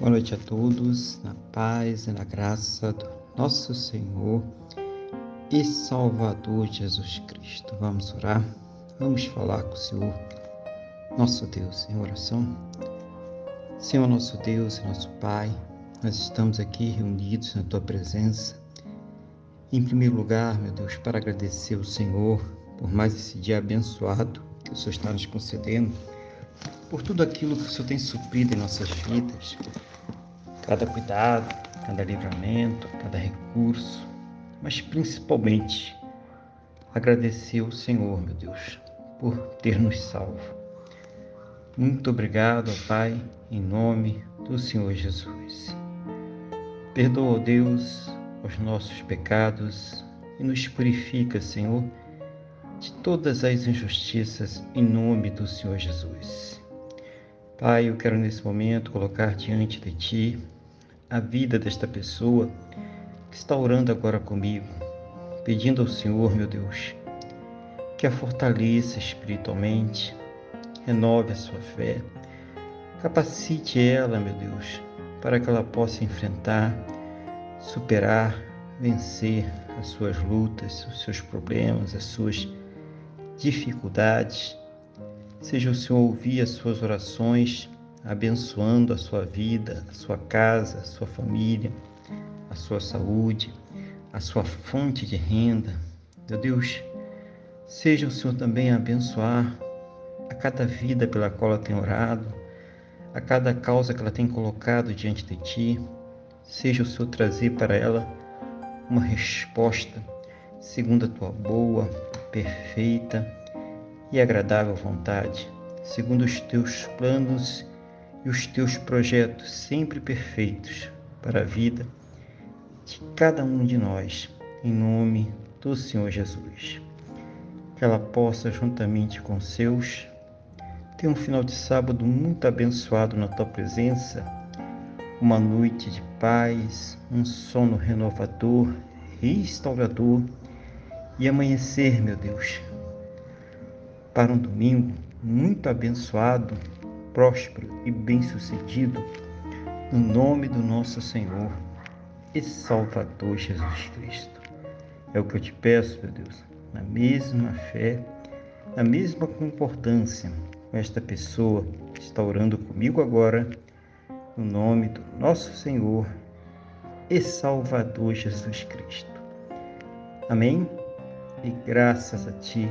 Boa noite a todos, na paz e na graça do nosso Senhor e Salvador Jesus Cristo. Vamos orar, vamos falar com o Senhor, nosso Deus, em oração. Senhor, nosso Deus e nosso Pai, nós estamos aqui reunidos na Tua presença. Em primeiro lugar, meu Deus, para agradecer ao Senhor por mais esse dia abençoado que o Senhor está nos concedendo, por tudo aquilo que o Senhor tem suprido em nossas vidas, cada cuidado, cada livramento, cada recurso, mas principalmente agradecer ao Senhor, meu Deus, por ter nos salvo. Muito obrigado, Pai, em nome do Senhor Jesus. Perdoa, Deus, os nossos pecados e nos purifica, Senhor, de todas as injustiças em nome do Senhor Jesus. Pai, eu quero nesse momento colocar diante de Ti a vida desta pessoa que está orando agora comigo, pedindo ao Senhor, meu Deus, que a fortaleça espiritualmente, renove a sua fé, capacite ela, meu Deus, para que ela possa enfrentar, superar, vencer as suas lutas, os seus problemas, as suas dificuldades. Seja o Senhor ouvir as suas orações abençoando a sua vida, a sua casa, a sua família, a sua saúde, a sua fonte de renda. Meu Deus, seja o Senhor também abençoar a cada vida pela qual ela tem orado, a cada causa que ela tem colocado diante de Ti. Seja o Senhor trazer para ela uma resposta segundo a Tua boa, perfeita e agradável vontade, segundo os Teus planos e os teus projetos sempre perfeitos para a vida de cada um de nós, em nome do Senhor Jesus. Que ela possa, juntamente com seus, ter um final de sábado muito abençoado na tua presença, uma noite de paz, um sono renovador, restaurador e amanhecer, meu Deus, para um domingo muito abençoado próspero e bem-sucedido, no nome do nosso Senhor e Salvador Jesus Cristo. É o que eu te peço, meu Deus, na mesma fé, na mesma concordância com esta pessoa que está orando comigo agora, no nome do nosso Senhor e Salvador Jesus Cristo. Amém? E graças a Ti,